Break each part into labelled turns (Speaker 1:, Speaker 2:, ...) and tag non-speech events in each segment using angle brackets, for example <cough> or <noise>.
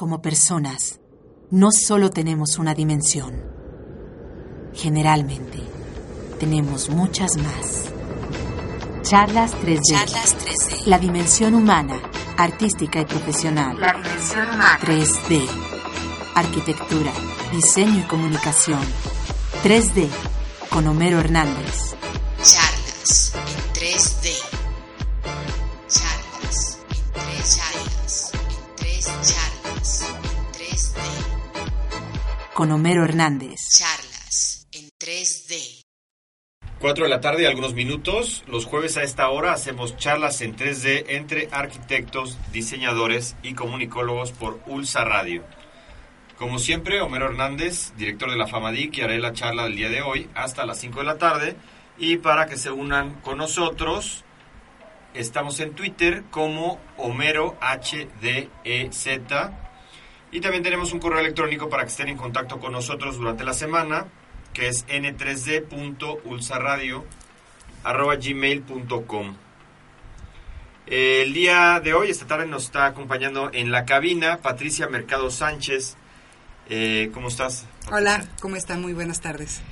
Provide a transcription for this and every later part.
Speaker 1: como personas, no solo tenemos una dimensión. Generalmente, tenemos muchas más. Charlas 3D.
Speaker 2: Charlas 3D.
Speaker 1: La dimensión humana, artística y profesional.
Speaker 2: La dimensión humana.
Speaker 1: 3D. Arquitectura, diseño y comunicación. 3D. Con Homero Hernández. Con Homero Hernández.
Speaker 2: Charlas en 3D.
Speaker 3: 4 de la tarde y algunos minutos. Los jueves a esta hora hacemos charlas en 3D entre arquitectos, diseñadores y comunicólogos por Ulsa Radio. Como siempre, Homero Hernández, director de la FAMADIC, y haré la charla del día de hoy hasta las 5 de la tarde. Y para que se unan con nosotros, estamos en Twitter como Homero HDZ. Y también tenemos un correo electrónico para que estén en contacto con nosotros durante la semana, que es n3d.ulsaradio.gmail.com. El día de hoy, esta tarde, nos está acompañando en la cabina Patricia Mercado Sánchez. Eh, ¿Cómo estás?
Speaker 4: Hola, ¿cómo están? Muy buenas tardes.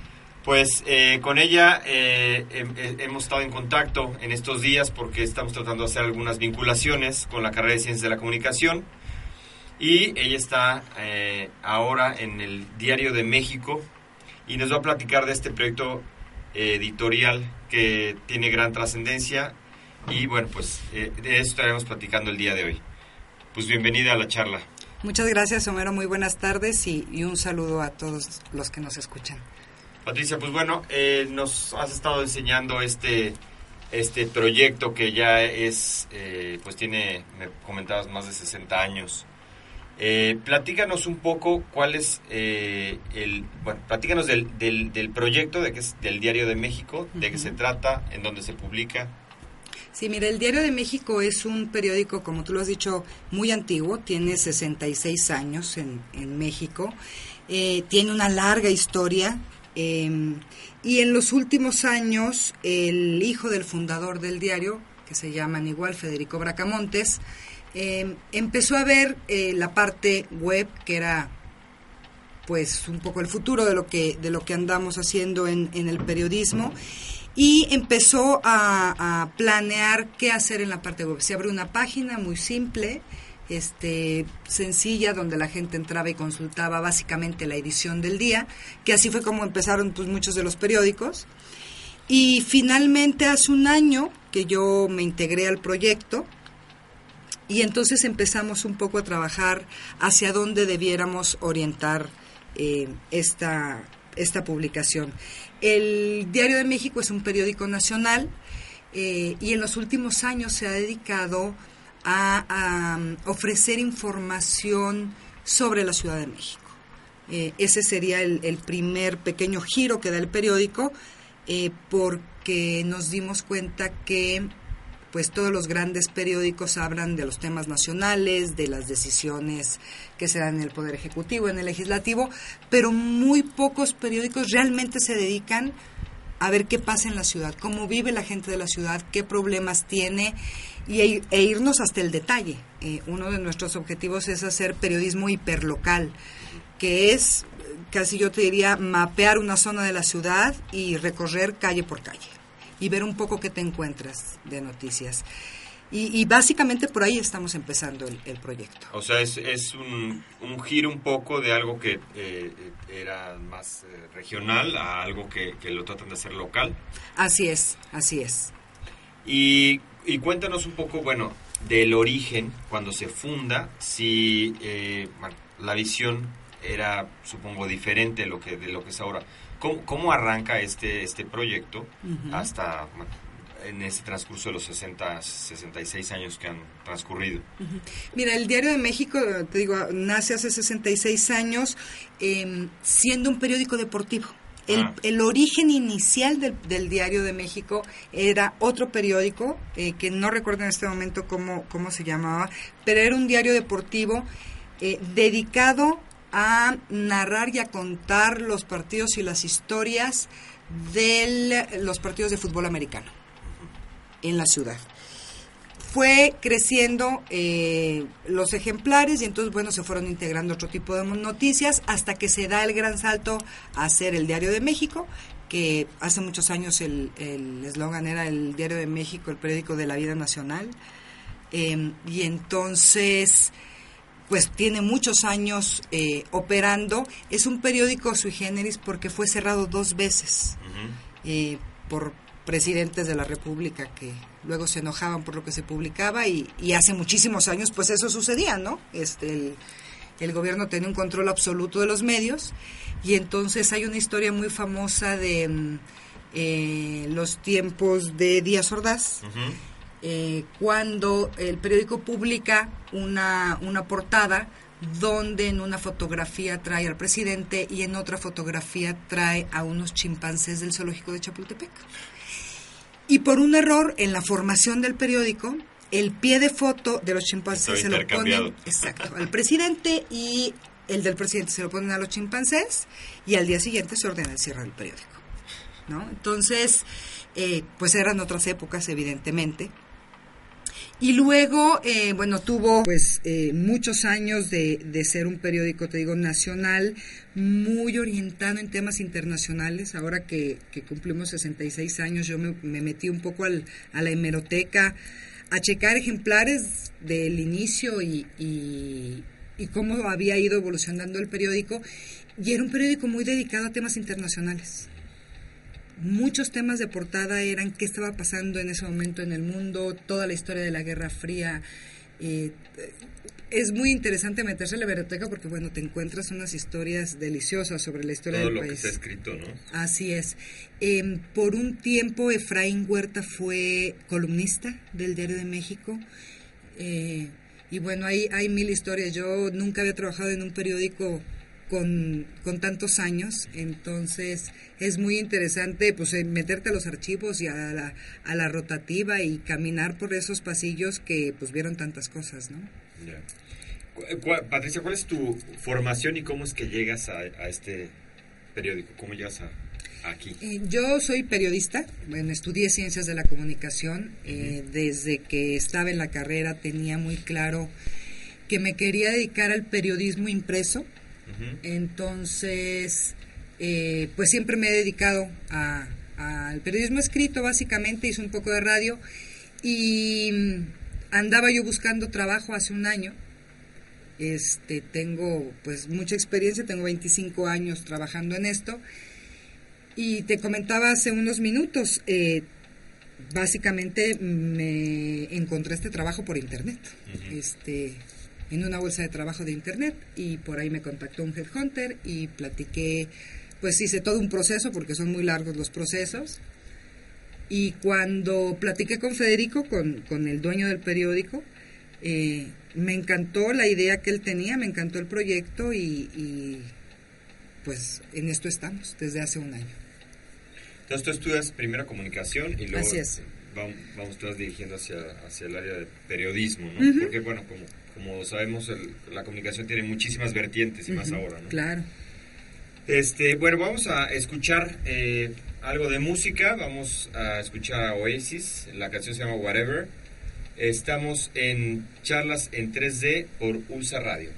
Speaker 3: Pues eh, con ella eh, eh, hemos estado en contacto en estos días porque estamos tratando de hacer algunas vinculaciones con la carrera de Ciencias de la Comunicación. Y ella está eh, ahora en el Diario de México y nos va a platicar de este proyecto editorial que tiene gran trascendencia. Y bueno, pues eh, de eso estaremos platicando el día de hoy. Pues bienvenida a la charla.
Speaker 4: Muchas gracias, Homero. Muy buenas tardes y, y un saludo a todos los que nos escuchan.
Speaker 3: Patricia, pues bueno, eh, nos has estado enseñando este este proyecto que ya es, eh, pues tiene, me comentabas, más de 60 años. Eh, platícanos un poco cuál es eh, el, bueno, platícanos del, del, del proyecto de que es del Diario de México, de qué se trata, en dónde se publica.
Speaker 4: Sí, mira, el Diario de México es un periódico, como tú lo has dicho, muy antiguo, tiene 66 años en, en México, eh, tiene una larga historia eh, y en los últimos años el hijo del fundador del diario, que se llaman igual Federico Bracamontes, eh, empezó a ver eh, la parte web que era pues un poco el futuro de lo que de lo que andamos haciendo en, en el periodismo y empezó a, a planear qué hacer en la parte web. Se abrió una página muy simple, este, sencilla, donde la gente entraba y consultaba básicamente la edición del día, que así fue como empezaron pues, muchos de los periódicos. Y finalmente hace un año que yo me integré al proyecto y entonces empezamos un poco a trabajar hacia dónde debiéramos orientar eh, esta, esta publicación. El Diario de México es un periódico nacional eh, y en los últimos años se ha dedicado a, um, ofrecer información sobre la Ciudad de México. Eh, ese sería el, primer pequeño giro que da el periódico porque nos dimos cuenta que pues todos los grandes periódicos hablan de los temas nacionales, de las decisiones que se dan en el Poder Ejecutivo, en el Legislativo, pero muy pocos periódicos realmente se dedican a ver qué pasa en la ciudad, cómo vive la gente de la ciudad, qué problemas tiene y, e, e irnos hasta el detalle. Eh, uno de nuestros objetivos es hacer periodismo hiperlocal, que es, casi yo te diría, mapear una zona de la ciudad y recorrer calle por calle y ver un poco qué te encuentras de noticias. Y, y básicamente por ahí estamos empezando el, el proyecto.
Speaker 3: O sea, es, es un, un, giro un poco de algo que eh, era más eh, regional a algo que, que, lo tratan de hacer local.
Speaker 4: Así es, así es.
Speaker 3: Y, y cuéntanos un poco, bueno, del origen, cuando se funda, si eh, la visión era, supongo, diferente de lo que, de lo que es ahora. ¿Cómo, cómo arranca este, este proyecto uh -huh. hasta bueno, en ese transcurso de los 60, 66 años que han transcurrido?
Speaker 4: Uh -huh. Mira, el Diario de México, te digo, nace hace 66 años eh, siendo un periódico deportivo. El, ah. el, origen inicial del, del, Diario de México era otro periódico, eh, que no recuerdo en este momento cómo, cómo se llamaba, pero era un diario deportivo eh, dedicado a narrar y a contar los partidos y las historias de los partidos de fútbol americano en la ciudad. fue creciendo eh, los ejemplares y entonces, bueno, se fueron integrando otro tipo de noticias hasta que se da el gran salto a ser el Diario de México, que hace muchos años el eslogan era el Diario de México, el periódico de la vida nacional. Em, y entonces, pues tiene muchos años eh, operando. Es un periódico sui generis porque fue cerrado dos veces eh, por presidentes de la República que luego se enojaban por lo que se publicaba y, hace muchísimos años pues eso sucedía, ¿no? Este, el, gobierno tenía un control absoluto de los medios y entonces hay una historia muy famosa de mm, eh, los tiempos de Díaz Ordaz. Eh, cuando el periódico publica una, una portada donde en una fotografía trae al presidente y en otra fotografía trae a unos chimpancés del zoológico de Chapultepec. Y por un error en la formación del periódico, el pie de foto de los chimpancés se lo ponen exacto, al presidente y el del presidente se lo ponen a los chimpancés y al día siguiente se ordena el cierre del periódico. ¿no? Entonces, eh, pues eran otras épocas, evidentemente. Y luego, eh, bueno, tuvo pues eh, muchos años de, de, ser un periódico, te digo, nacional, muy orientado en temas internacionales. Ahora que, que cumplimos 66 años, yo me, metí un poco al, a la hemeroteca a checar ejemplares del inicio y, y, y cómo había ido evolucionando el periódico. Y era un periódico muy dedicado a temas internacionales muchos temas de portada eran qué estaba pasando en ese momento en el mundo, toda la historia de la Guerra Fría. Eh, es muy interesante meterse en la biblioteca porque, bueno, te encuentras unas historias deliciosas sobre la historia
Speaker 3: Todo
Speaker 4: del
Speaker 3: lo
Speaker 4: país.
Speaker 3: que está escrito, ¿no?
Speaker 4: Así es. Em, por un tiempo, Efraín Huerta fue columnista del Diario de México. Eh, y bueno, hay, hay mil historias. Yo nunca había trabajado en un periódico con, con, tantos años, entonces es muy interesante pues eh, meterte a los archivos y a la, a la rotativa y caminar por esos pasillos que pues vieron tantas cosas, ¿no?
Speaker 3: Patricia, ¿cuál es tu formación y cómo es que llegas a, este periódico? ¿Cómo llegas a, aquí?
Speaker 4: Eh, yo soy periodista, bueno, estudié ciencias de la comunicación, eh, desde que estaba en la carrera tenía muy claro que me quería dedicar al periodismo impreso, entonces, eh, pues siempre me he dedicado al periodismo escrito, básicamente, hice un poco de radio y mm, andaba yo buscando trabajo hace un año. Este, tengo pues mucha experiencia, tengo 25 años trabajando en esto. Y te comentaba hace unos minutos, eh, básicamente me encontré este trabajo por internet. Este, en una bolsa de trabajo de internet y por ahí me contactó un headhunter y platiqué, pues hice todo un proceso porque son muy largos los procesos. Y cuando platiqué con Federico, con, con el dueño del periódico, eh, me encantó la idea que él tenía, me encantó el proyecto y, pues en esto estamos desde hace un año.
Speaker 3: Entonces tú estudias primero comunicación y luego
Speaker 4: Así es.
Speaker 3: vamos, vamos dirigiendo hacia, hacia el área de periodismo, ¿no? Porque bueno, como como sabemos, la comunicación tiene muchísimas vertientes y más ahora, ¿no?
Speaker 4: Claro.
Speaker 3: Este, bueno, vamos a escuchar eh, algo de música. Vamos a escuchar a Oasis. La canción se llama Whatever. Estamos en charlas en 3D por Ulsa Radio.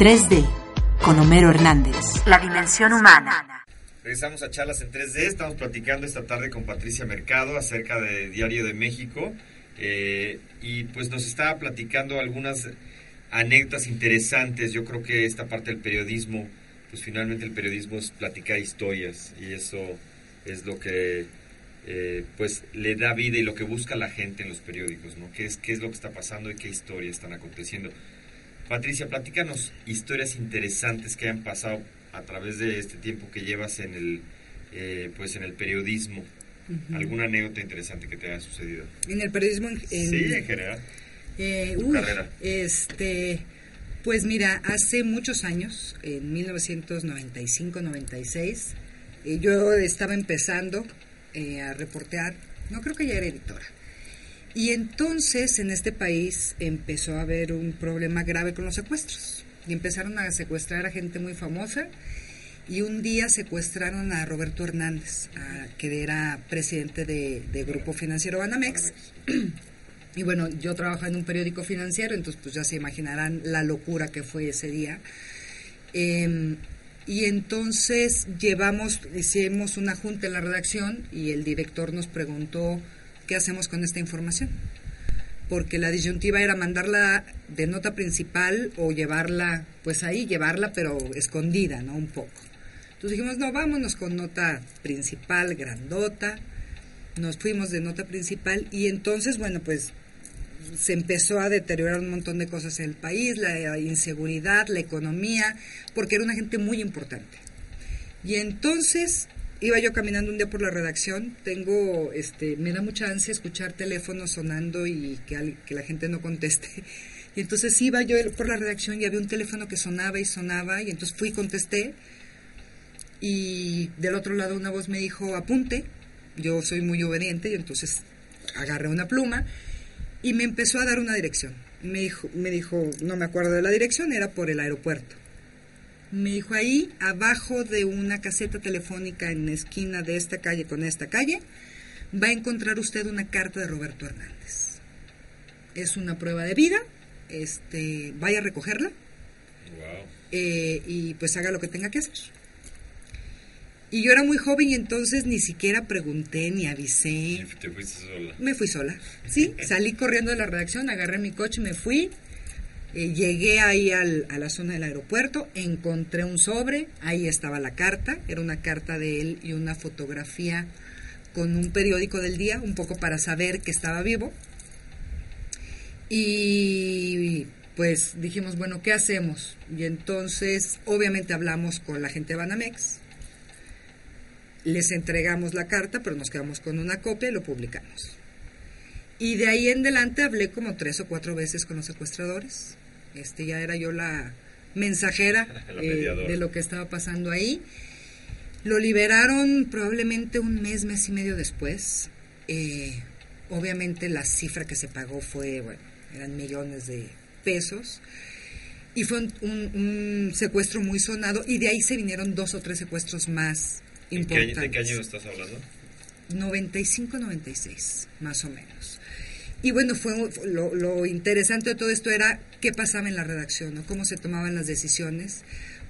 Speaker 1: ...3D... ...con Homero Hernández. La dimensión humana.
Speaker 3: Regresamos a charlas en 3D. Estamos platicando esta tarde con Patricia Mercado acerca de Diario de México. eh, y pues nos estaba platicando algunas anécdotas interesantes. Yo creo que esta parte del periodismo, pues finalmente el periodismo es platicar historias. Y eso es lo que eh, pues le da vida y lo que busca la gente en los periódicos, ¿no? ¿Qué es, qué es lo que está pasando y qué historias están aconteciendo? Patricia, platícanos historias interesantes que hayan pasado a través de este tiempo que llevas en el, eh, pues en el periodismo. ¿Alguna anécdota interesante que te haya sucedido?
Speaker 4: En el periodismo en, en-
Speaker 3: sí, en general.
Speaker 4: Eh, uy,
Speaker 3: carrera.
Speaker 4: este, pues mira, hace muchos años, en 1995-96, eh, yo estaba empezando eh, a reportear, no creo que ya era editora. Y entonces en este país empezó a haber un problema grave con los secuestros. Y empezaron a secuestrar a gente muy famosa. Y un día secuestraron a Roberto Hernández, a- que era presidente de, Grupo Financiero Banamex. <clears throat> Y bueno, yo trabajaba en un periódico financiero, entonces pues ya se imaginarán la locura que fue ese día. Eh, y entonces llevamos, hicimos una junta en la redacción y el director nos preguntó qué hacemos con esta información. Porque la disyuntiva era mandarla de nota principal o llevarla, pues ahí, llevarla pero escondida, ¿no? Un poco. Entonces dijimos, no, vámonos con nota principal, grandota. Nos fuimos de nota principal y entonces, bueno, pues se empezó a deteriorar un montón de cosas en el país, la inseguridad, la economía, porque era una gente muy importante. Y entonces iba yo caminando un día por la redacción, tengo, este, me da mucha ansia escuchar teléfonos sonando y que, que la gente no conteste. <laughs> Y entonces iba yo por la redacción y había un teléfono que sonaba y sonaba y entonces fui y contesté y del otro lado una voz me dijo apunte, yo soy muy obediente y entonces agarré una pluma y me empezó a dar una dirección. Me dijo, me dijo, no me acuerdo de la dirección, era por el aeropuerto. Me dijo ahí, abajo de una caseta telefónica en la esquina de esta calle con esta calle, va a encontrar usted una carta de Roberto Hernández. Es una prueba de vida, este, vaya a recogerla
Speaker 3: Wow.
Speaker 4: eh, y pues haga lo que tenga que hacer. Y yo era muy joven y entonces ni siquiera pregunté ni avisé.
Speaker 3: Te fuiste sola.
Speaker 4: Me fui sola, sí, <laughs> salí corriendo de la redacción, agarré mi coche, me fui, eh, llegué ahí a la zona del aeropuerto, encontré un sobre, ahí estaba la carta, era una carta de él y una fotografía con un periódico del día, un poco para saber que estaba vivo. Y pues dijimos, bueno, ¿qué hacemos? Y entonces, obviamente hablamos con la gente de Banamex, les entregamos la carta, pero nos quedamos con una copia y lo publicamos. Y de ahí en adelante hablé como tres o cuatro veces con los secuestradores. Este ya era yo la mensajera <laughs>
Speaker 3: La
Speaker 4: eh, de lo que estaba pasando ahí. Lo liberaron probablemente un mes, mes y medio después. Eh, obviamente la cifra que se pagó fue, bueno, eran millones de pesos. Y fue un, un- un secuestro muy sonado y de ahí se vinieron dos o tres secuestros más
Speaker 3: ¿En qué año-
Speaker 4: importantes.
Speaker 3: ¿De qué año estás hablando?
Speaker 4: 95-96, más o menos. Y bueno, fue lo, lo interesante de todo esto era qué pasaba en la redacción, ¿no? cómo se tomaban las decisiones,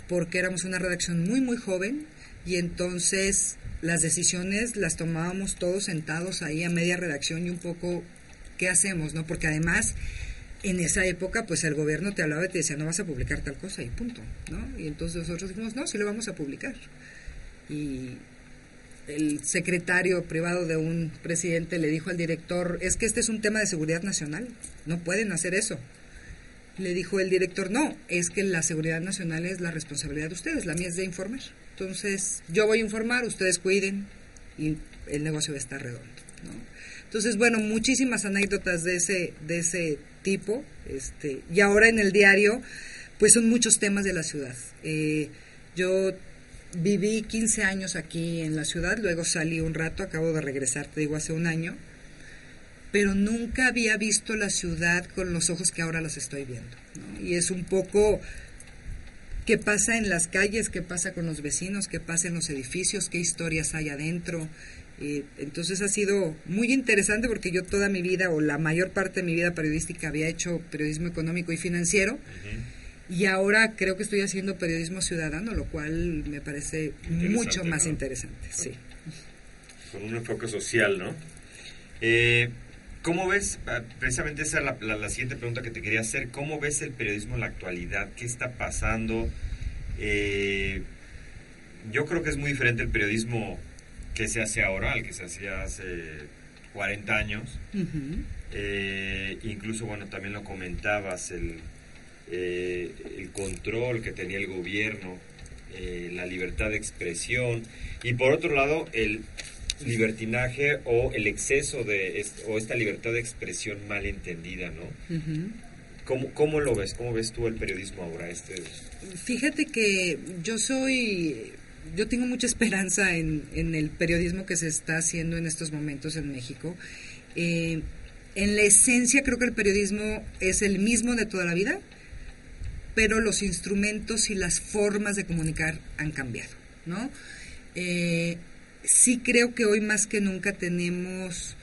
Speaker 4: porque éramos una redacción muy, muy joven y entonces las decisiones las tomábamos todos sentados ahí a media redacción y un poco qué hacemos, ¿no? Porque además en esa época pues el gobierno te hablaba y te decía no vas a publicar tal cosa y punto, ¿no? Y entonces nosotros dijimos no, sí lo vamos a publicar. Y el secretario privado de un presidente le dijo al director, es que este es un tema de seguridad nacional, no pueden hacer eso. Le dijo el director, no, es que la seguridad nacional es la responsabilidad de ustedes, la mía es de informar. Entonces, yo voy a informar, ustedes cuiden y el negocio va a estar redondo. Entonces, bueno, muchísimas anécdotas de ese, de ese tipo. Este, y ahora en el diario, pues son muchos temas de la ciudad. Eh, yo viví 15 años aquí en la ciudad, luego salí un rato, acabo de regresar, te digo, hace un año, pero nunca había visto la ciudad con los ojos que ahora los estoy viendo. ¿no? Y es un poco qué pasa en las calles, qué pasa con los vecinos, qué pasa en los edificios, qué historias hay adentro. Entonces ha sido muy interesante porque yo toda mi vida o la mayor parte de mi vida periodística había hecho periodismo económico y financiero. Y ahora creo que estoy haciendo periodismo ciudadano, lo cual me parece mucho más
Speaker 3: ¿no?
Speaker 4: interesante. Sí.
Speaker 3: Con un enfoque social, ¿no? Eh, ¿Cómo ves, ah, precisamente esa es la, la- la siguiente pregunta que te quería hacer, ¿cómo ves el periodismo en la actualidad? ¿Qué está pasando? Eh, yo creo que es muy diferente el periodismo que se hace ahora al que se hacía hace 40 años. Eh, incluso, bueno, también lo comentabas, el, eh, el control que tenía el gobierno, eh, la libertad de expresión y por otro lado el libertinaje o el exceso de est- o esta libertad de expresión mal entendida, ¿no? ¿Cómo, cómo lo ves? ¿Cómo ves tú el periodismo ahora? Este,
Speaker 4: Fíjate que yo soy, yo tengo mucha esperanza en, en el periodismo que se está haciendo en estos momentos en México. Eh, en la esencia creo que el periodismo es el mismo de toda la vida, pero los instrumentos y las formas de comunicar han cambiado, ¿no? Eh, sí creo que hoy más que nunca tenemos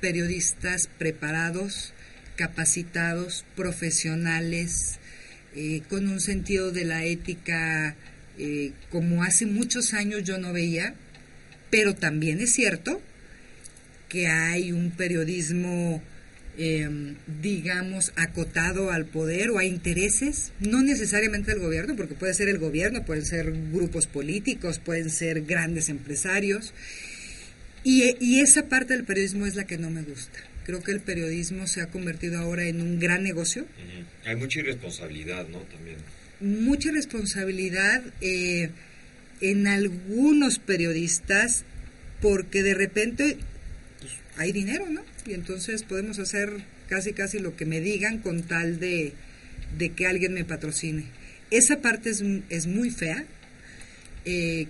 Speaker 4: periodistas preparados, capacitados, profesionales, eh, con un sentido de la ética eh, como hace muchos años yo no veía, pero también es cierto que hay un periodismo, eh, digamos, acotado al poder o a intereses, no necesariamente del gobierno, porque puede ser el gobierno, pueden ser grupos políticos, pueden ser grandes empresarios, y, y esa parte del periodismo es la que no me gusta. Creo que el periodismo se ha convertido ahora en un gran negocio.
Speaker 3: Hay mucha irresponsabilidad, ¿no? También.
Speaker 4: Mucha responsabilidad eh, en algunos periodistas porque de repente pues, hay dinero, ¿no? Y entonces podemos hacer casi casi lo que me digan con tal de, de que alguien me patrocine. Esa parte es, es muy fea, eh,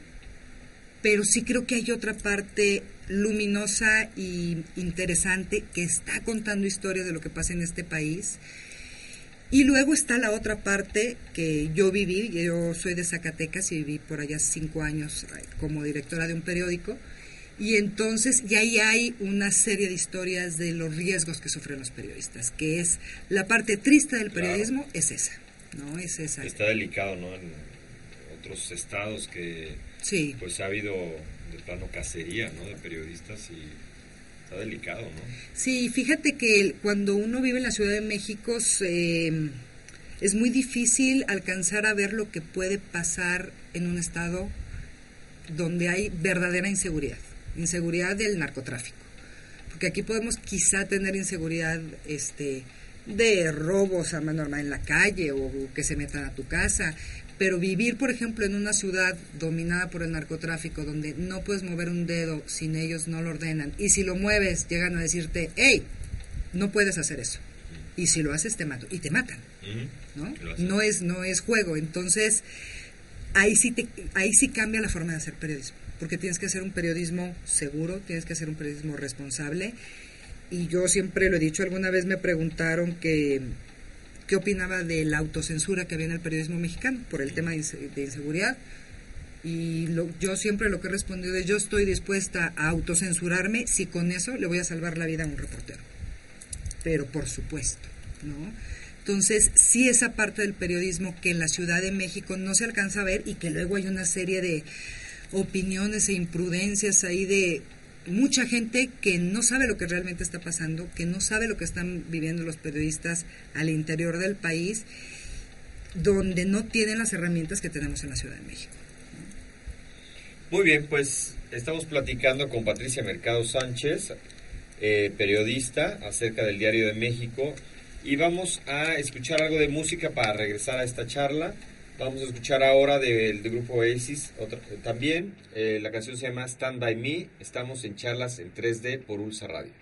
Speaker 4: pero sí creo que hay otra parte luminosa y interesante que está contando historias de lo que pasa en este país. Y luego está la otra parte que yo viví, yo soy de Zacatecas y viví por allá cinco años como directora de un periódico. Y entonces, y ahí hay una serie de historias de los riesgos que sufren los periodistas, que es la parte triste del
Speaker 3: Claro.
Speaker 4: periodismo, es esa, ¿no? Es esa.
Speaker 3: Está delicado, ¿no? En otros estados que
Speaker 4: Sí.
Speaker 3: pues ha habido de plano cacería, ¿no? De periodistas y está delicado, ¿no?
Speaker 4: Sí, fíjate que cuando uno vive en la Ciudad de México se- es muy difícil alcanzar a ver lo que puede pasar en un estado donde hay verdadera inseguridad, inseguridad del narcotráfico. Porque aquí podemos quizá tener inseguridad este de robos a mano armada en la calle o que se metan a tu casa, pero vivir, por ejemplo, en una ciudad dominada por el narcotráfico, donde no puedes mover un dedo sin ellos no lo ordenan, y si lo mueves llegan a decirte, hey, no puedes hacer eso, y si lo haces te mato, y te matan. ¿no? No es, no es juego. Entonces, ahí sí, te, ahí sí cambia la forma de hacer periodismo, porque tienes que hacer un periodismo seguro, tienes que hacer un periodismo responsable. Y yo siempre lo he dicho, alguna vez me preguntaron que qué opinaba de la autocensura que había en el periodismo mexicano por el tema de, inse- de inseguridad. Y lo- yo siempre lo que he respondido es, yo estoy dispuesta a autocensurarme si con eso le voy a salvar la vida a un reportero. Pero por supuesto, ¿no? Entonces, sí esa parte del periodismo que en la Ciudad de México no se alcanza a ver y que luego hay una serie de opiniones e imprudencias ahí de mucha gente que no sabe lo que realmente está pasando, que no sabe lo que están viviendo los periodistas al interior del país, donde no tienen las herramientas que tenemos en la Ciudad de México.
Speaker 3: Muy bien, pues estamos platicando con Patricia Mercado Sánchez, eh, periodista, acerca del Diario de México. Y vamos a escuchar algo de música para regresar a esta charla. Vamos a escuchar ahora del, grupo Oasis otra- también. eh, la canción se llama Stand By Me. Estamos en charlas en 3D por Ulsa Radio.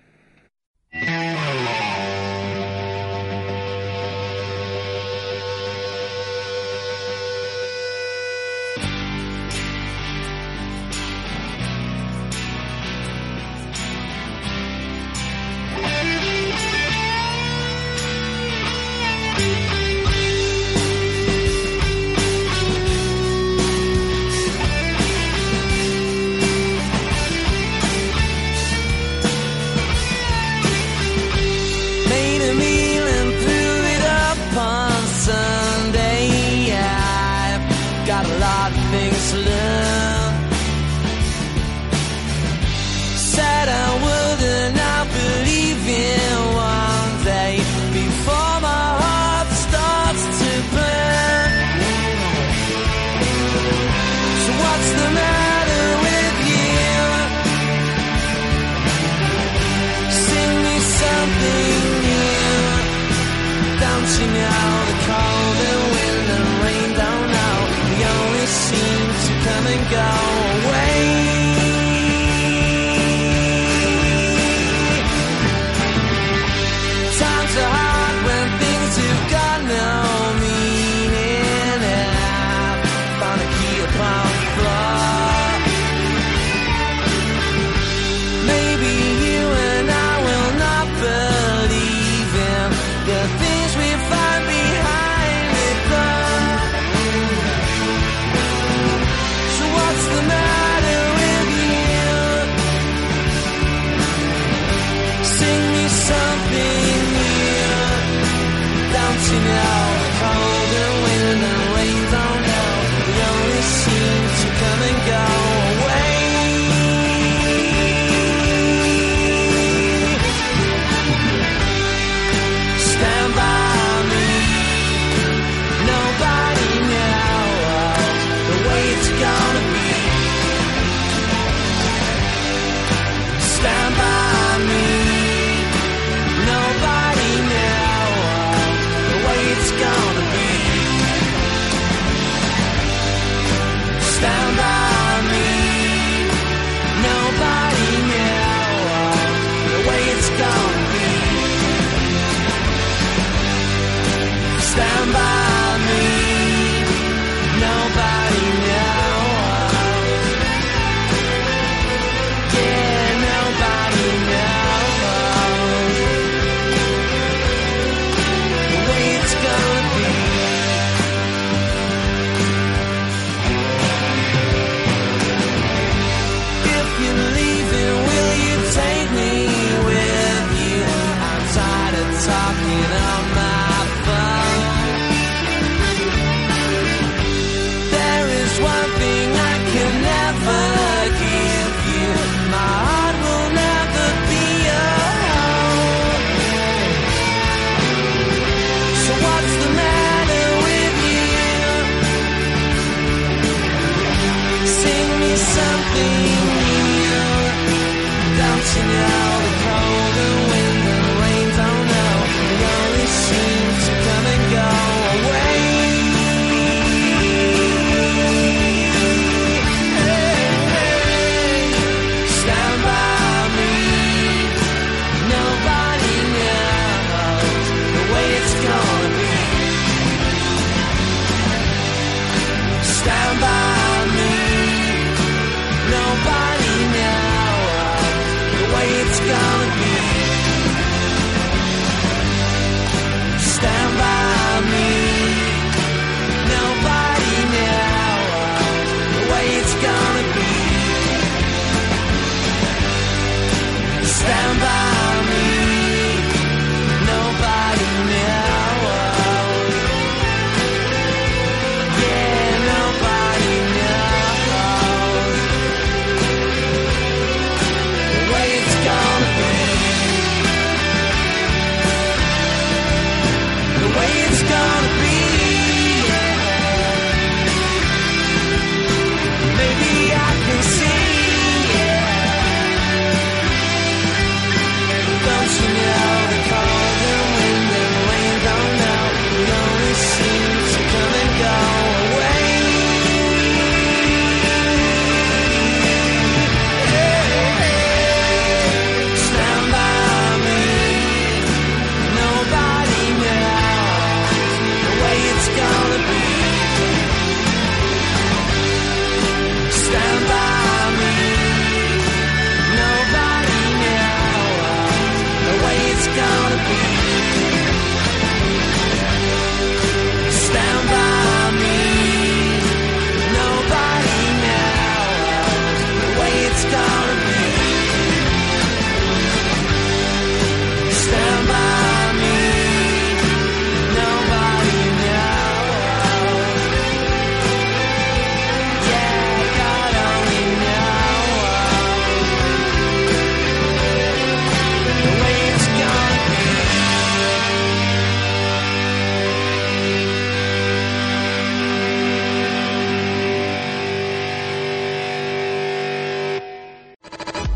Speaker 5: go.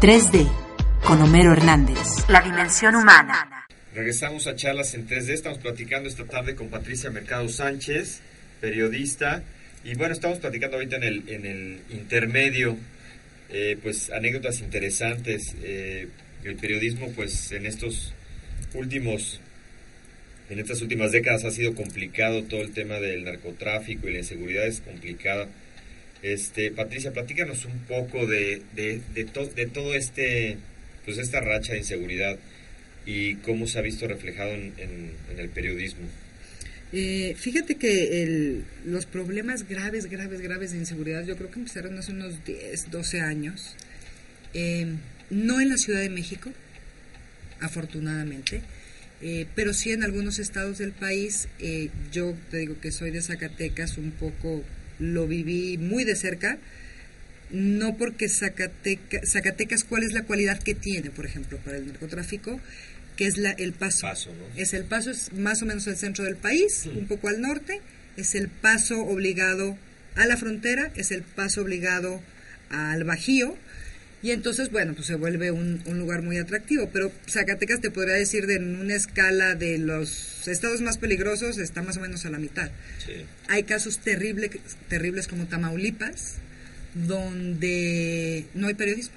Speaker 1: ...3D... ...con Homero Hernández. La dimensión humana.
Speaker 3: Regresamos a charlas en 3D. Estamos platicando esta tarde con Patricia Mercado Sánchez, periodista. Y bueno, estamos platicando ahorita en el, en el intermedio, eh, pues anécdotas interesantes. Eh, el periodismo, pues en estos últimos, en estas últimas décadas ha sido complicado todo el tema del narcotráfico y la inseguridad es complicada. Este, Patricia, platícanos un poco de, de, de, to- de todo este, pues esta racha de inseguridad y cómo se ha visto reflejado en, el periodismo.
Speaker 4: Eh, fíjate que los problemas graves, graves, graves de inseguridad yo creo que empezaron hace unos 10, 12 años. Eh, no en la Ciudad de México, afortunadamente, eh, pero sí en algunos estados del país. Eh, yo te digo que soy de Zacatecas, un poco lo viví muy de cerca. No porque Zacateca- Zacatecas, ¿cuál es la cualidad que tiene, por ejemplo, para el narcotráfico? Que es la, el paso.
Speaker 3: Paso, ¿no?
Speaker 4: Es el paso, es más o menos el centro del país, un poco al norte. Es el paso obligado a la frontera, es el paso obligado al Bajío. Y entonces, bueno, pues se vuelve un, un lugar muy atractivo. Pero Zacatecas te podría decir de en una escala de los estados más peligrosos, está más o menos a la mitad.
Speaker 3: Sí.
Speaker 4: Hay casos terribles, terribles como Tamaulipas, donde no hay periodismo.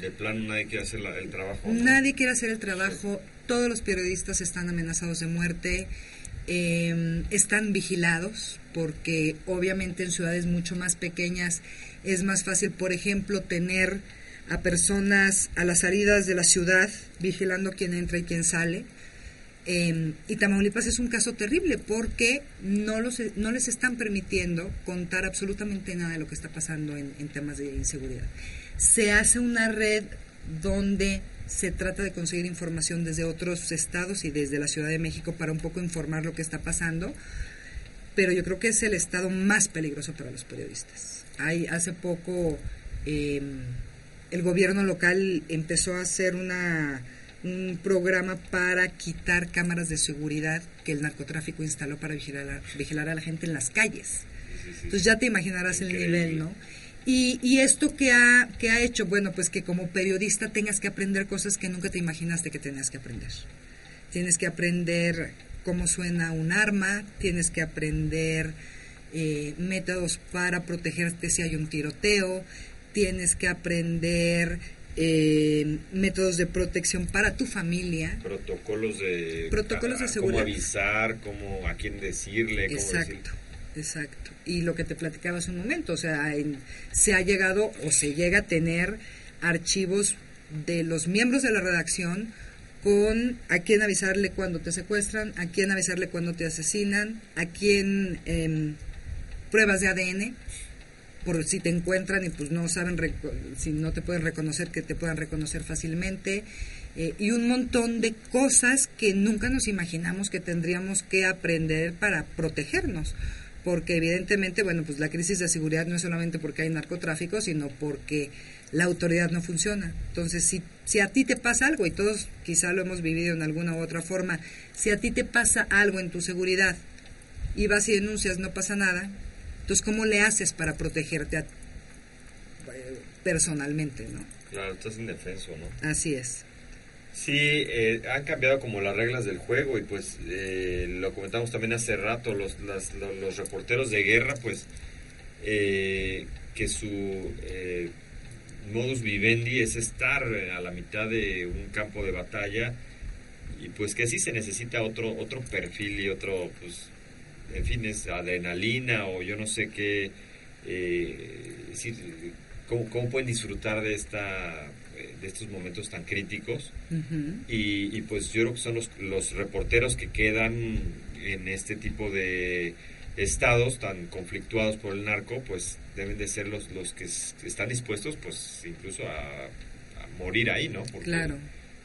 Speaker 3: De plano nadie quiere hacer la- el trabajo. ¿no?
Speaker 4: Nadie quiere hacer el trabajo, todos los periodistas están amenazados de muerte. eh, están vigilados porque obviamente en ciudades mucho más pequeñas es más fácil, por ejemplo, tener a personas a las salidas de la ciudad vigilando quién entra y quién sale. Eh, y Tamaulipas es un caso terrible porque no, los, no les están permitiendo contar absolutamente nada de lo que está pasando en, temas de inseguridad. Se hace una red donde se trata de conseguir información desde otros estados y desde la Ciudad de México para un poco informar lo que está pasando, pero yo creo que es el estado más peligroso para los periodistas. Hay hace poco eh, el gobierno local empezó a hacer una un programa para quitar cámaras de seguridad que el narcotráfico instaló para vigilar a, vigilar a la gente en las calles. Entonces ya te imaginarás el nivel, ¿no? Y, y esto que ha, que ha hecho, bueno, pues que como periodista tengas que aprender cosas que nunca te imaginaste que tenías que aprender. Tienes que aprender cómo suena un arma, tienes que aprender eh, métodos para protegerte si hay un tiroteo, tienes que aprender eh, métodos de protección para tu familia.
Speaker 3: Protocolos de...
Speaker 4: Protocolos de
Speaker 3: a-
Speaker 4: seguridad.
Speaker 3: Cómo avisar, cómo, a quién decirle, cómo decir-
Speaker 4: Exacto, exacto. Y lo que te platicaba hace un momento, o sea, en- se ha llegado o se llega a tener archivos de los miembros de la redacción con a quién avisarle cuando te secuestran, a quién avisarle cuando te asesinan, a quién em, pruebas de ADN por si te encuentran y pues no saben si no te pueden reconocer que te puedan reconocer fácilmente eh, y un montón de cosas que nunca nos imaginamos que tendríamos que aprender para protegernos porque evidentemente bueno pues la crisis de seguridad no es solamente porque hay narcotráfico sino porque la autoridad no funciona. Entonces si si a ti te pasa algo y todos quizá lo hemos vivido en alguna u otra forma si a ti te pasa algo en tu seguridad y vas y denuncias no pasa nada entonces, ¿cómo le haces para protegerte a- personalmente, no?
Speaker 3: Claro, estás indefenso, ¿no?
Speaker 4: Así es.
Speaker 3: Sí, eh, han cambiado como las reglas del juego y pues eh, lo comentamos también hace rato, los, las- lo- los reporteros de guerra, pues eh, que su eh, modus vivendi es estar a la mitad de un campo de batalla y pues que sí se necesita otro otro perfil y otro, pues, en fin, es adrenalina o yo no sé qué, eh, es decir, cómo, cómo pueden disfrutar de esta eh, de estos momentos tan críticos y, y, pues yo creo que son los, los reporteros que quedan en este tipo de estados tan conflictuados por el narco, pues deben de ser los, los que están dispuestos pues incluso a, a morir ahí, ¿no? Porque,
Speaker 4: Claro.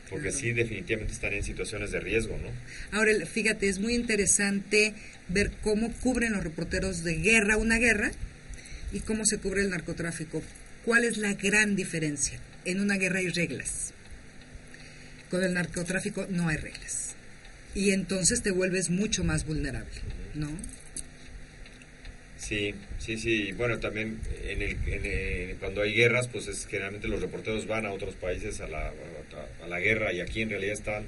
Speaker 3: Porque sí, definitivamente están en situaciones de riesgo, ¿no?
Speaker 4: Ahora, fíjate, es muy interesante ver cómo cubren los reporteros de guerra una guerra y cómo se cubre el narcotráfico. ¿Cuál es la gran diferencia? En una guerra hay reglas. Con el narcotráfico no hay reglas. Y entonces te vuelves mucho más vulnerable, ¿no?
Speaker 3: Sí, sí, sí. Bueno, también en el, en el- cuando hay guerras, pues es generalmente los reporteros van a otros países a la, a, a la guerra y aquí en realidad están,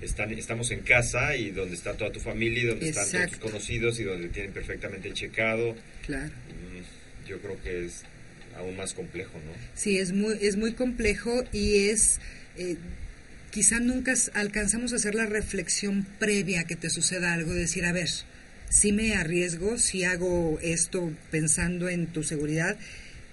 Speaker 3: están, estamos en casa y donde está toda tu familia y donde están todos tus conocidos y donde tienen perfectamente checado.
Speaker 4: Claro.
Speaker 3: Mm, Yo creo que es aún más complejo, ¿no?
Speaker 4: Sí, es muy, es muy complejo y es, eh, quizá nunca alcanzamos a hacer la reflexión previa a que te suceda algo, de decir, a ver, si me arriesgo, si hago esto pensando en tu seguridad,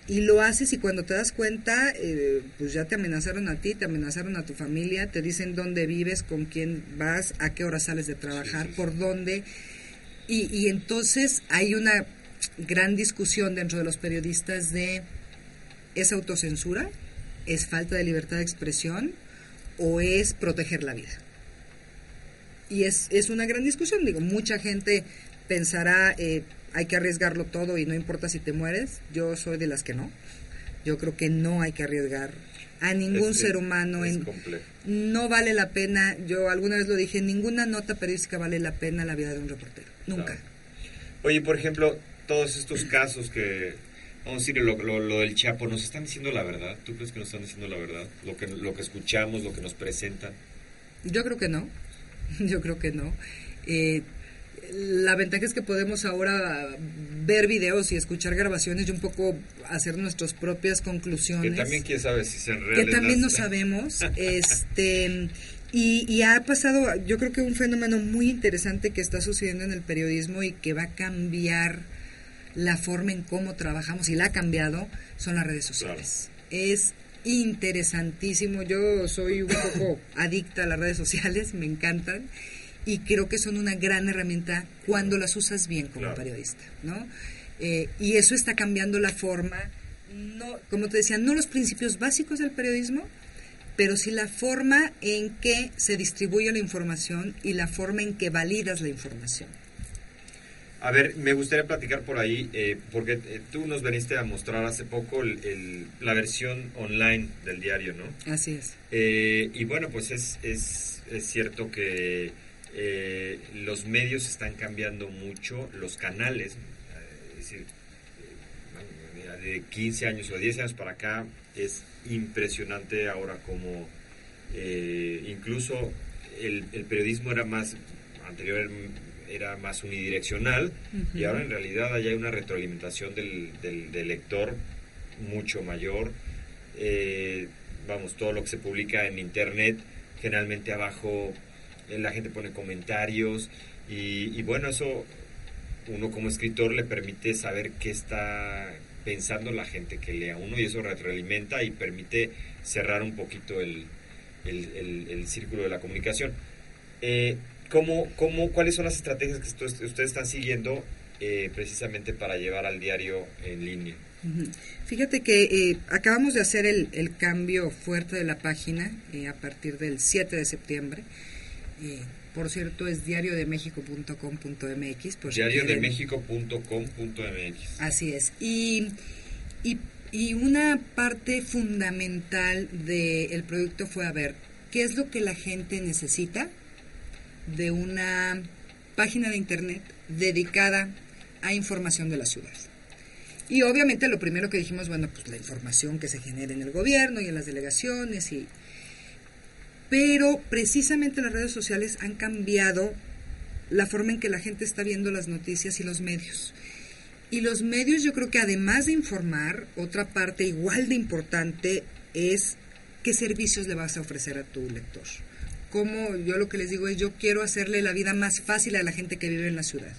Speaker 4: y lo haces y cuando te das cuenta, eh, pues ya te amenazaron a ti, te amenazaron a tu familia, te dicen dónde vives, con quién vas, a qué hora sales de trabajar,
Speaker 3: sí, sí.
Speaker 4: por dónde. Y, y entonces hay una gran discusión dentro de los periodistas de ¿Es autocensura? ¿Es falta de libertad de expresión? ¿O es proteger la vida? Y es, es una gran discusión. Digo, mucha gente pensará, eh, hay que arriesgarlo todo y no importa si te mueres. Yo soy de las que no. Yo creo que no hay que arriesgar a ningún
Speaker 3: Es-
Speaker 4: ser humano.
Speaker 3: es
Speaker 4: en, no vale la pena, yo alguna vez lo dije, ninguna nota periodística vale la pena la vida de un reportero. Nunca.
Speaker 3: Oye, por ejemplo, todos estos casos que, vamos a decir, lo, lo- lo del Chapo, ¿nos están diciendo la verdad? ¿Tú crees que nos están diciendo la verdad? Lo que, lo que escuchamos, lo que nos presentan.
Speaker 4: Yo creo que no. <laughs> Yo creo que no. Eh, la ventaja es que podemos ahora ver videos y escuchar grabaciones y un poco hacer nuestras propias
Speaker 3: Que
Speaker 4: conclusiones.
Speaker 3: también quién sabe si
Speaker 4: que
Speaker 3: reales.
Speaker 4: también no sabemos. <laughs> este Y, y ha pasado, yo creo que un fenómeno muy interesante que está sucediendo en el periodismo y que va a cambiar la forma en cómo trabajamos y la ha cambiado son las redes sociales. Es interesantísimo. Yo soy un poco <coughs> adicta a las redes sociales, me encantan y creo que son una gran herramienta cuando las usas bien como
Speaker 3: Claro.
Speaker 4: periodista, ¿no? Eh, y eso está cambiando la forma, no, como te decía, no los principios básicos del periodismo, pero sí la forma en que se distribuye la información y la forma en que validas la información.
Speaker 3: A ver, me gustaría platicar por ahí, eh, porque eh, tú nos veniste a mostrar hace poco el- el- la versión online del diario, ¿no?
Speaker 4: Así es.
Speaker 3: Y bueno, pues es, es, es cierto que eh, los medios están cambiando mucho, los canales, eh, es decir, eh, de 15 años o 10 años para acá es impresionante ahora como eh, incluso el, el periodismo era más anterior era más unidireccional y
Speaker 4: Ujú.
Speaker 3: ahora en realidad hay una retroalimentación del, del- del lector mucho mayor eh, vamos, todo lo que se publica en internet, generalmente abajo la gente pone comentarios y, y bueno, eso uno como escritor le permite saber qué está pensando la gente que lea uno y eso retroalimenta y permite cerrar un poquito el, el, círculo de la comunicación. Eh, ¿cómo, cómo, ¿Cuáles son las estrategias que ustedes están siguiendo eh, precisamente para llevar al diario en línea?
Speaker 4: Fíjate que eh, acabamos de hacer el, el cambio fuerte de la página eh, a partir del 7 de septiembre. Eh, por cierto, es diariodemexico.com.mx.
Speaker 3: diariodemexico.com.mx
Speaker 4: Así es. Y, y, y una parte fundamental del proyecto fue a ver qué es lo que la gente necesita de una página de internet dedicada a información de la ciudad. Y obviamente lo primero que dijimos, bueno, pues la información que se genera en el gobierno y en las delegaciones y pero precisamente las redes sociales han cambiado la forma en que la gente está viendo las noticias y los medios. Y los medios yo creo que además de informar, otra parte igual de importante es qué servicios le vas a ofrecer a tu lector. Como yo lo que les digo es, yo quiero hacerle la vida más fácil a la gente que vive en la ciudad.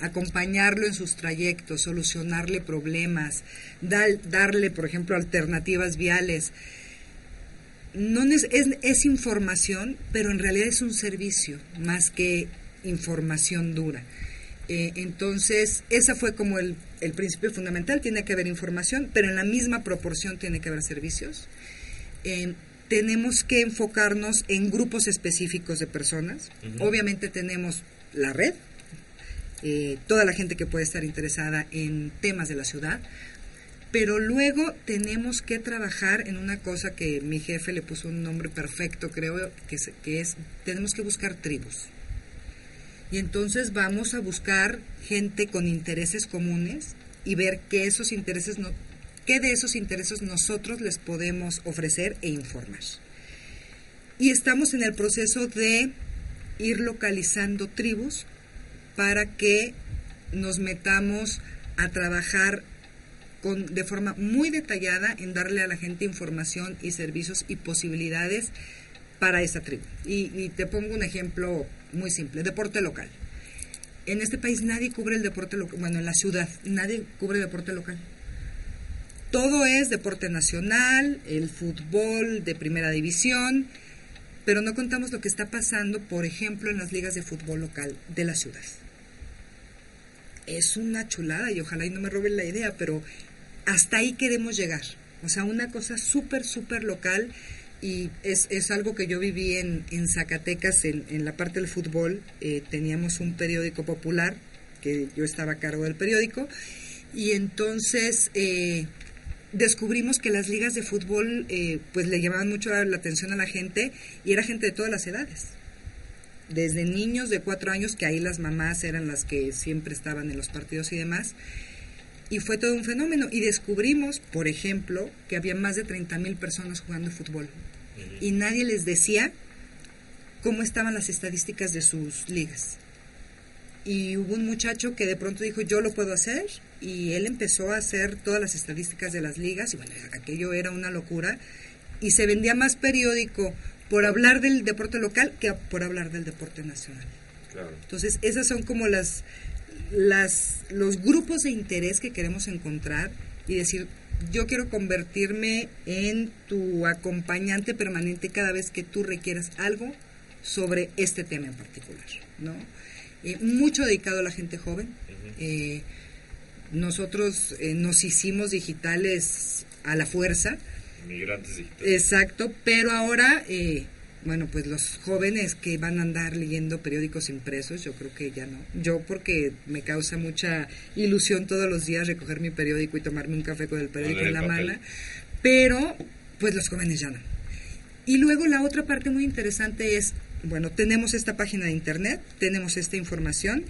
Speaker 4: Acompañarlo en sus trayectos, solucionarle problemas, dar- darle, por ejemplo, alternativas viales. No es, es, es información, pero en realidad es un servicio más que información dura. Eh, entonces, esa fue como el, el principio fundamental, tiene que haber información, pero en la misma proporción tiene que haber servicios. Eh, tenemos que enfocarnos en grupos específicos de personas. Obviamente tenemos la red, eh, toda la gente que puede estar interesada en temas de la ciudad, pero luego tenemos que trabajar en una cosa que mi jefe le puso un nombre perfecto, creo, que es, que tenemos que buscar tribus. Y entonces vamos a buscar gente con intereses comunes y ver esos intereses no, qué de esos intereses nosotros les podemos ofrecer e informar. Y estamos en el proceso de ir localizando tribus para que nos metamos a trabajar con, de forma muy detallada en darle a la gente información y servicios y posibilidades para esa tribu. Y, y te pongo un ejemplo muy simple, deporte local. En este país nadie cubre el deporte local, bueno, en la ciudad nadie cubre deporte local. Todo es deporte nacional, el fútbol de primera división, pero no contamos lo que está pasando, por ejemplo, en las ligas de fútbol local de la ciudad. Es una chulada y ojalá y no me roben la idea, pero hasta ahí queremos llegar. O sea, una cosa súper, súper local y es, es algo que yo viví en, en Zacatecas, en, en la parte del fútbol. Eh, teníamos un periódico popular, que yo estaba a cargo del periódico, y entonces eh, descubrimos que las ligas de fútbol eh, pues le llamaban mucho la atención a la gente y era gente de todas las edades desde niños de cuatro años, que ahí las mamás eran las que siempre estaban en los partidos y demás. Y fue todo un fenómeno. Y descubrimos, por ejemplo, que había más de 30 mil personas jugando fútbol. Y nadie les decía cómo estaban las estadísticas de sus ligas. Y hubo un muchacho que de pronto dijo, yo lo puedo hacer. Y él empezó a hacer todas las estadísticas de las ligas. Y bueno, aquello era una locura. Y se vendía más periódico por hablar del deporte local que por hablar del deporte nacional.
Speaker 3: Claro.
Speaker 4: Entonces, esas son como las, las los grupos de interés que queremos encontrar y decir, yo quiero convertirme en tu acompañante permanente cada vez que tú requieras algo sobre este tema en particular, ¿no? Eh, mucho dedicado a la gente joven. Eh, nosotros eh, nos hicimos digitales a la fuerza,
Speaker 3: Migrantes digitales.
Speaker 4: Exacto, pero ahora, eh, bueno, pues los jóvenes que van a andar leyendo periódicos impresos, yo creo que ya no. Yo porque me causa mucha ilusión todos los días recoger mi periódico y tomarme un café con el periódico en la mano, pero pues los jóvenes ya no. Y luego la otra parte muy interesante es, bueno, tenemos esta página de internet, tenemos esta información,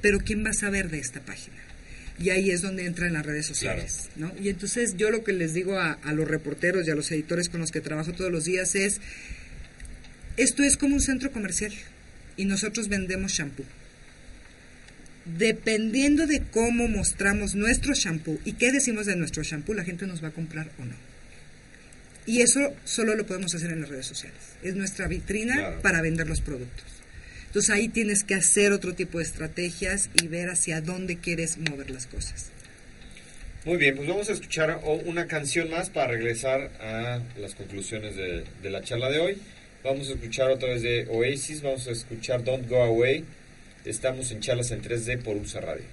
Speaker 4: pero ¿quién va a saber de esta página? Y ahí es donde entran las redes sociales, ¿no? Y entonces yo lo que les digo a, a los reporteros y a los editores con los que trabajo todos los días es, esto es como un centro comercial y nosotros vendemos shampoo. Dependiendo de cómo mostramos nuestro shampoo y qué decimos de nuestro shampoo, la gente nos va a comprar o no. Y eso solo lo podemos hacer en las redes sociales. Es nuestra vitrina
Speaker 3: Claro.
Speaker 4: para vender los productos. Entonces ahí tienes que hacer otro tipo de estrategias y ver hacia dónde quieres mover las cosas.
Speaker 3: Muy bien, pues vamos a escuchar una canción más para regresar a las conclusiones de, de la charla de hoy. Vamos a escuchar otra vez de Oasis, vamos a escuchar Don't Go Away. Estamos en charlas en 3D por USA Radio.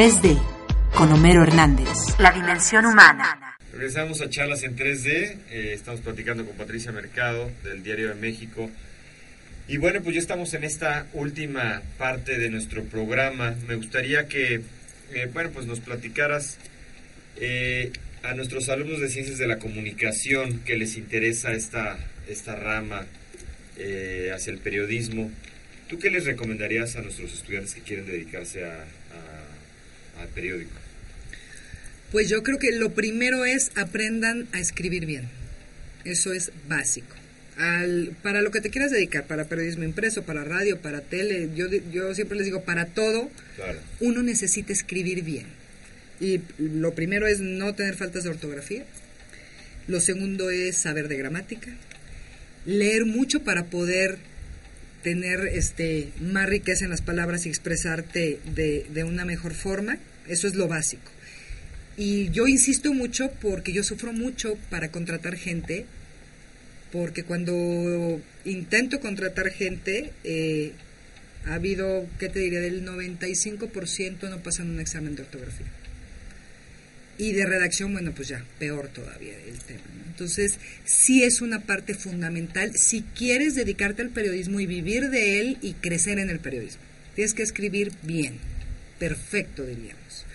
Speaker 1: 3D con Homero Hernández. La dimensión humana.
Speaker 3: Regresamos a charlas en 3D. eh, estamos platicando con Patricia Mercado del Diario de México. Y bueno, pues ya estamos en esta última parte de nuestro programa. Me gustaría que, eh, bueno, pues nos platicaras eh, a nuestros alumnos de Ciencias de la Comunicación que les interesa esta, esta rama eh, hacia el periodismo. ¿Tú qué les recomendarías a nuestros estudiantes que quieren dedicarse a, a- al periódico?
Speaker 4: Pues yo creo que lo primero es aprendan a escribir bien. Eso es básico. Al- para lo que te quieras dedicar, para periodismo impreso, para radio, para tele, yo, yo siempre les digo, para todo,
Speaker 3: Claro.
Speaker 4: uno necesita escribir bien. Y lo primero es no tener faltas de ortografía. Lo segundo es saber de gramática. Leer mucho para poder tener este más riqueza en las palabras y expresarte de, de una mejor forma. Eso es lo básico. Y yo insisto mucho porque yo sufro mucho para contratar gente, porque cuando intento contratar gente, eh, ha habido, ¿qué te diría? Del 95% no pasan un examen de ortografía. Y de redacción, bueno, pues ya, peor todavía el tema. ¿no? Entonces, sí es una parte fundamental si quieres dedicarte al periodismo y vivir de él y crecer en el periodismo. Tienes que escribir bien, perfecto diríamos.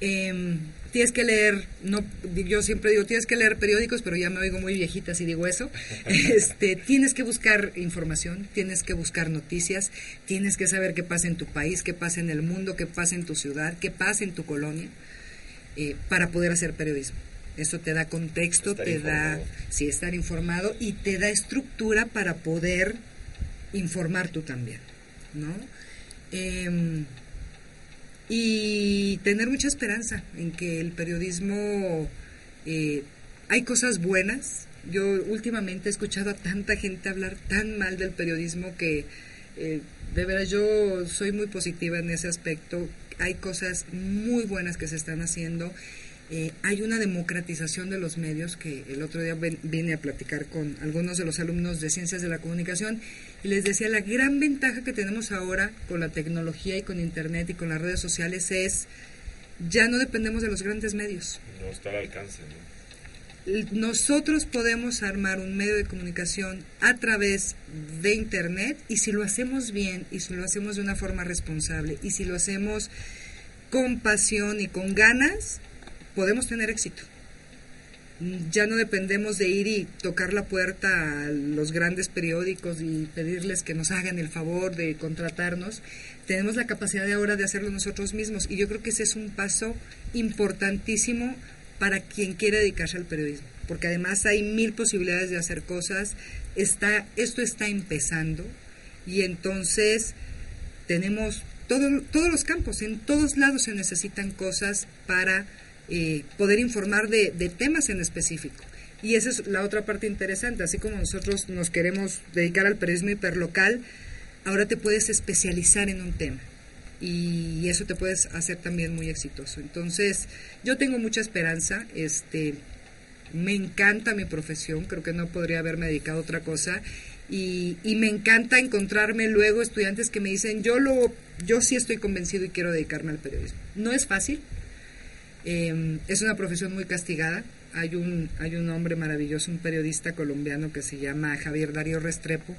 Speaker 4: Em, tienes que leer, no, yo siempre digo, tienes que leer periódicos, pero ya me oigo muy viejita si digo eso. <laughs> Este, tienes que buscar información, tienes que buscar noticias, tienes que saber qué pasa en tu país, qué pasa en el mundo, qué pasa en tu ciudad, qué pasa en tu colonia, eh, para poder hacer periodismo. Eso te da contexto,
Speaker 3: Estar
Speaker 4: te
Speaker 3: informado.
Speaker 4: da, sí, estar informado y te da estructura para poder informar tú también, ¿no? Em, y tener mucha esperanza en que el periodismo eh, hay cosas buenas. Yo últimamente he escuchado a tanta gente hablar tan mal del periodismo que eh, de veras yo soy muy positiva en ese aspecto. Hay cosas muy buenas que se están haciendo. Eh, hay una democratización de los medios que el otro día ven- vine a platicar con algunos de los alumnos de ciencias de la comunicación y les decía la gran ventaja que tenemos ahora con la tecnología y con internet y con las redes sociales es ya no dependemos de los grandes medios.
Speaker 3: No está al alcance, ¿no?
Speaker 4: Nosotros podemos armar un medio de comunicación a través de internet y si lo hacemos bien y si lo hacemos de una forma responsable y si lo hacemos con pasión y con ganas, podemos tener éxito. Ya no dependemos de ir y tocar la puerta a los grandes periódicos y pedirles que nos hagan el favor de contratarnos. Tenemos la capacidad de ahora de hacerlo nosotros mismos y yo creo que ese es un paso importantísimo para quien quiere dedicarse al periodismo, porque además hay mil posibilidades de hacer cosas. Está, esto está empezando y entonces tenemos todo- todos los campos, en todos lados se necesitan cosas para eh, poder informar de, de temas en específico. Y esa es la otra parte interesante, así como nosotros nos queremos dedicar al periodismo hiperlocal, ahora te puedes especializar en un tema y eso te puedes hacer también muy exitoso. Entonces, yo tengo mucha esperanza, este me encanta mi profesión, creo que no podría haberme dedicado a otra cosa y, y me encanta encontrarme luego estudiantes que me dicen, yo lo yo sí estoy convencido y quiero dedicarme al periodismo. No es fácil, eh, es una profesión muy castigada. Hay un, hay un hombre maravilloso, un periodista colombiano que se llama Javier Darío Restrepo,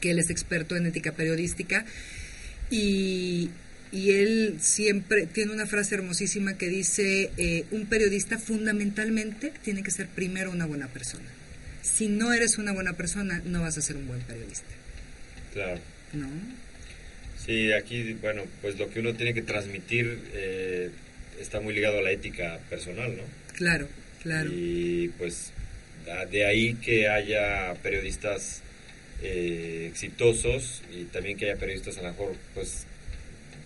Speaker 4: que él es experto en ética periodística y, y él siempre tiene una frase hermosísima que dice, eh, un periodista fundamentalmente tiene que ser primero una buena persona. Si no eres una buena persona, no vas a ser un buen periodista,
Speaker 3: Claro.
Speaker 4: ¿no?
Speaker 3: Sí, aquí, bueno, pues lo que uno tiene que transmitir eh, está muy ligado a la ética personal, ¿no?
Speaker 4: Claro, claro.
Speaker 3: Y pues de ahí que haya periodistas eh, exitosos y también que haya periodistas a lo mejor pues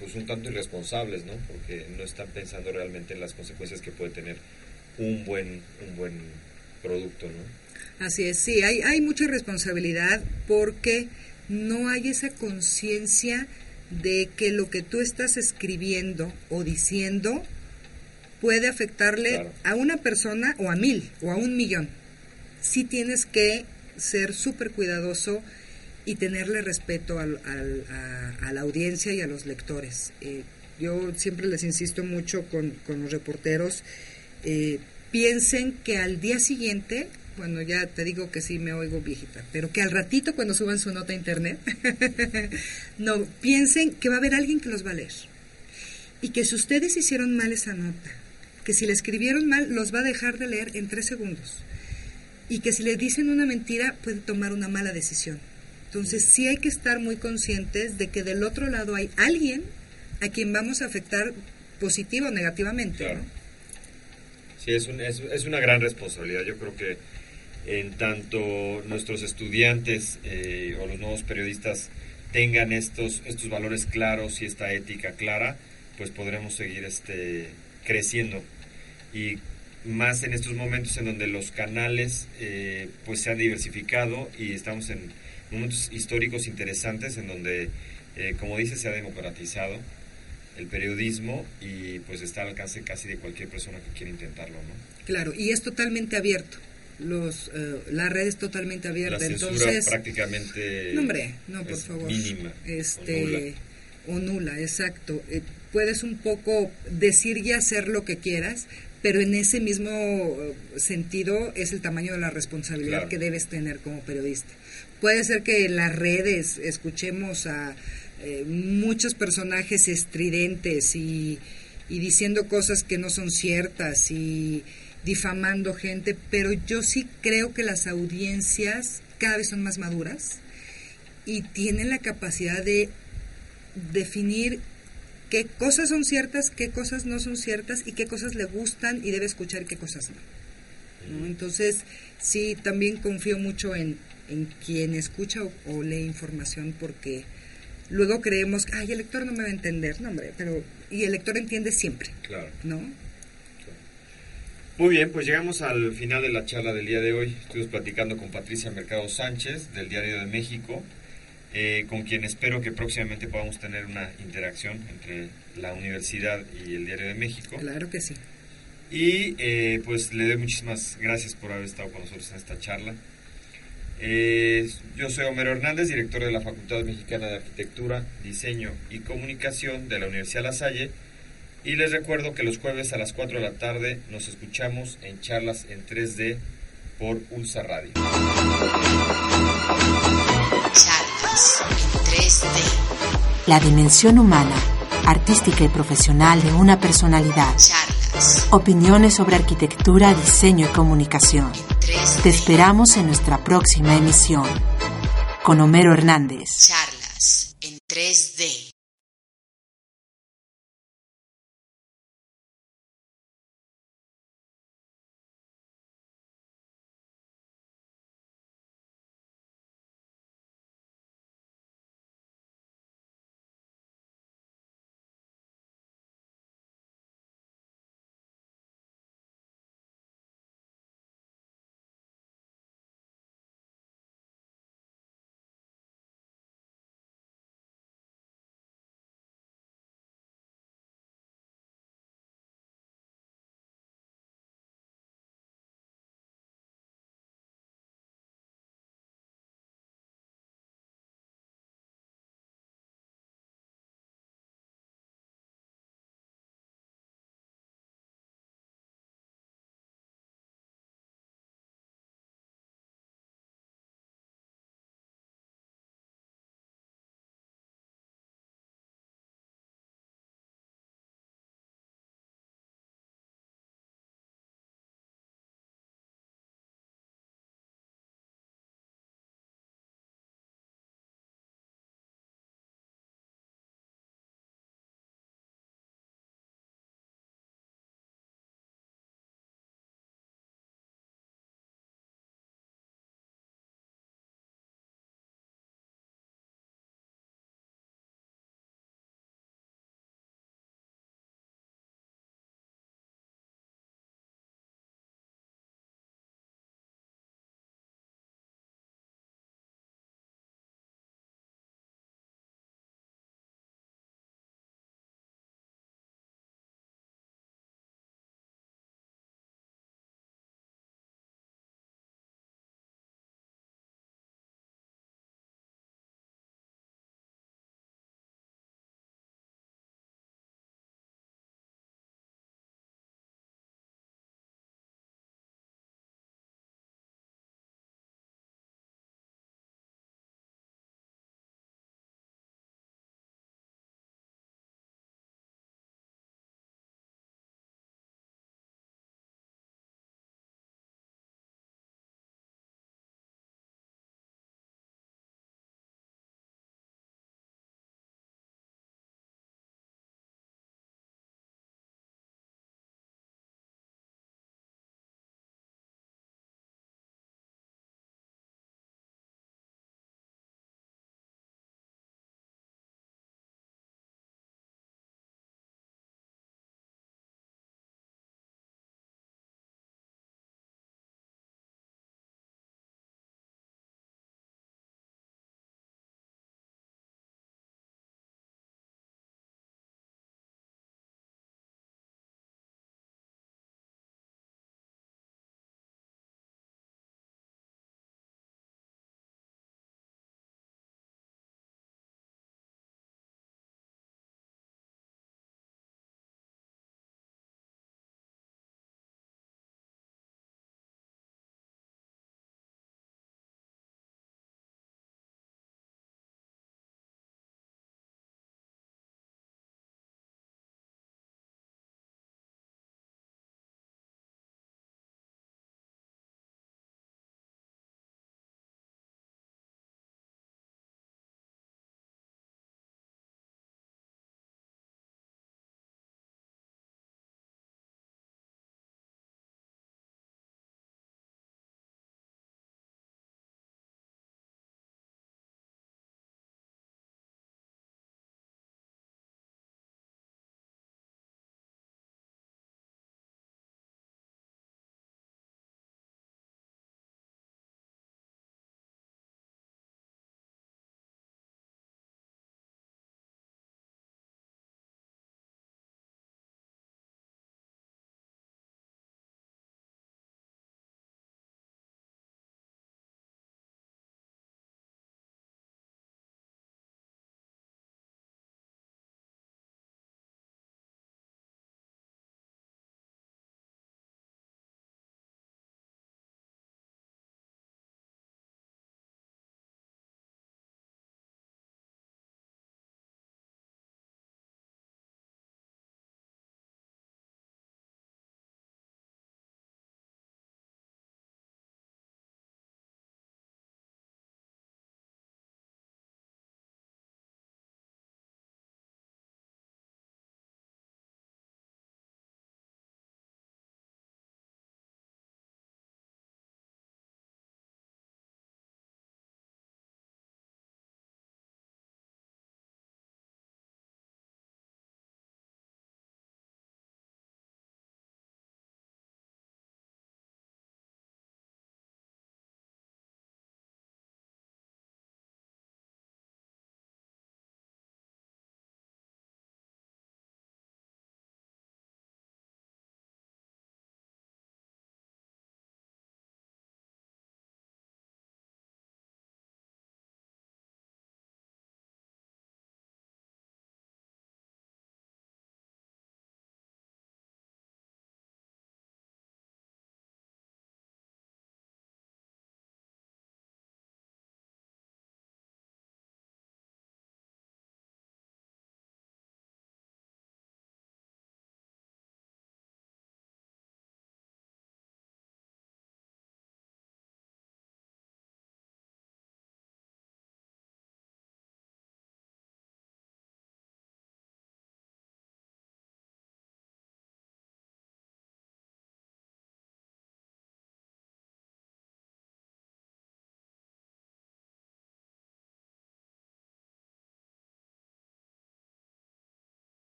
Speaker 3: pues un tanto irresponsables, ¿no? Porque no están pensando realmente en las consecuencias que puede tener un buen un buen producto, ¿no?
Speaker 4: Así es, sí, hay, hay mucha responsabilidad porque no hay esa conciencia de que lo que tú estás escribiendo o diciendo puede afectarle
Speaker 3: Claro.
Speaker 4: a una persona o a mil o a un millón. Sí tienes que ser súper cuidadoso y tenerle respeto al- al- a, la audiencia y a los lectores. Eh, yo siempre les insisto mucho con, con los reporteros, eh, piensen que al día siguiente, bueno, ya te digo que sí me oigo viejita, pero que al ratito cuando suban su nota a internet, <laughs> no, piensen que va a haber alguien que los va a leer. Y que si ustedes hicieron mal esa nota, que si le escribieron mal, los va a dejar de leer en tres segundos. Y que si le dicen una mentira, puede tomar una mala decisión. Entonces sí hay que estar muy conscientes de que del otro lado hay alguien a quien vamos a afectar positiva o negativamente.
Speaker 3: Claro. Sí, es, un- es, es una gran responsabilidad. Yo creo que en tanto nuestros estudiantes eh, o los nuevos periodistas tengan estos, estos valores claros y esta ética clara, pues podremos seguir este, creciendo. Y más en estos momentos en donde los canales eh, pues se han diversificado y estamos en momentos históricos interesantes en donde, eh, como dice, se ha democratizado el periodismo y pues está al alcance casi de cualquier persona que quiera intentarlo, ¿no?
Speaker 4: Claro, y es totalmente abierto. Los, eh, la red es totalmente
Speaker 3: La
Speaker 4: abierta.
Speaker 3: censura
Speaker 4: Entonces,
Speaker 3: prácticamente
Speaker 4: no, hombre, no, por favor.
Speaker 3: mínima
Speaker 4: Este,
Speaker 3: o nula.
Speaker 4: o nula, exacto. Eh, puedes un poco decir y hacer lo que quieras, pero en ese mismo eh, sentido es el tamaño de la responsabilidad
Speaker 3: Claro.
Speaker 4: que debes tener como periodista. Puede ser que en las redes escuchemos a eh, muchos personajes estridentes y, y diciendo cosas que no son ciertas y difamando gente, pero yo sí creo que las audiencias cada vez son más maduras y tienen la capacidad de definir qué cosas son ciertas, qué cosas no son ciertas y qué cosas le gustan y debe escuchar y qué cosas no. ¿no? Entonces, sí, también confío mucho en, en quien escucha o, o lee información porque luego creemos, ay, el lector no me va a entender, no, hombre, pero, y el lector entiende siempre,
Speaker 3: Claro.
Speaker 4: ¿no?
Speaker 3: Muy bien, pues llegamos al final de la charla del día de hoy. Estuvimos platicando con Patricia Mercado Sánchez del Diario de México, eh, con quien espero que próximamente podamos tener una interacción entre la universidad y el Diario de México.
Speaker 4: Claro que sí.
Speaker 3: Y eh, pues le doy muchísimas gracias por haber estado con nosotros en esta charla. Eh, yo soy Homero Hernández, director de la Facultad Mexicana de Arquitectura, Diseño y Comunicación de la Universidad La Salle. Y les recuerdo que los jueves a las 4 de la tarde nos escuchamos en charlas en 3D por Ulsa Radio.
Speaker 2: En 3D.
Speaker 1: La dimensión humana, artística y profesional de una personalidad.
Speaker 2: Charlas
Speaker 1: Opiniones sobre arquitectura, diseño y comunicación.
Speaker 2: 3D.
Speaker 1: Te esperamos en nuestra próxima emisión. Con Homero Hernández.
Speaker 2: Charlas en 3D.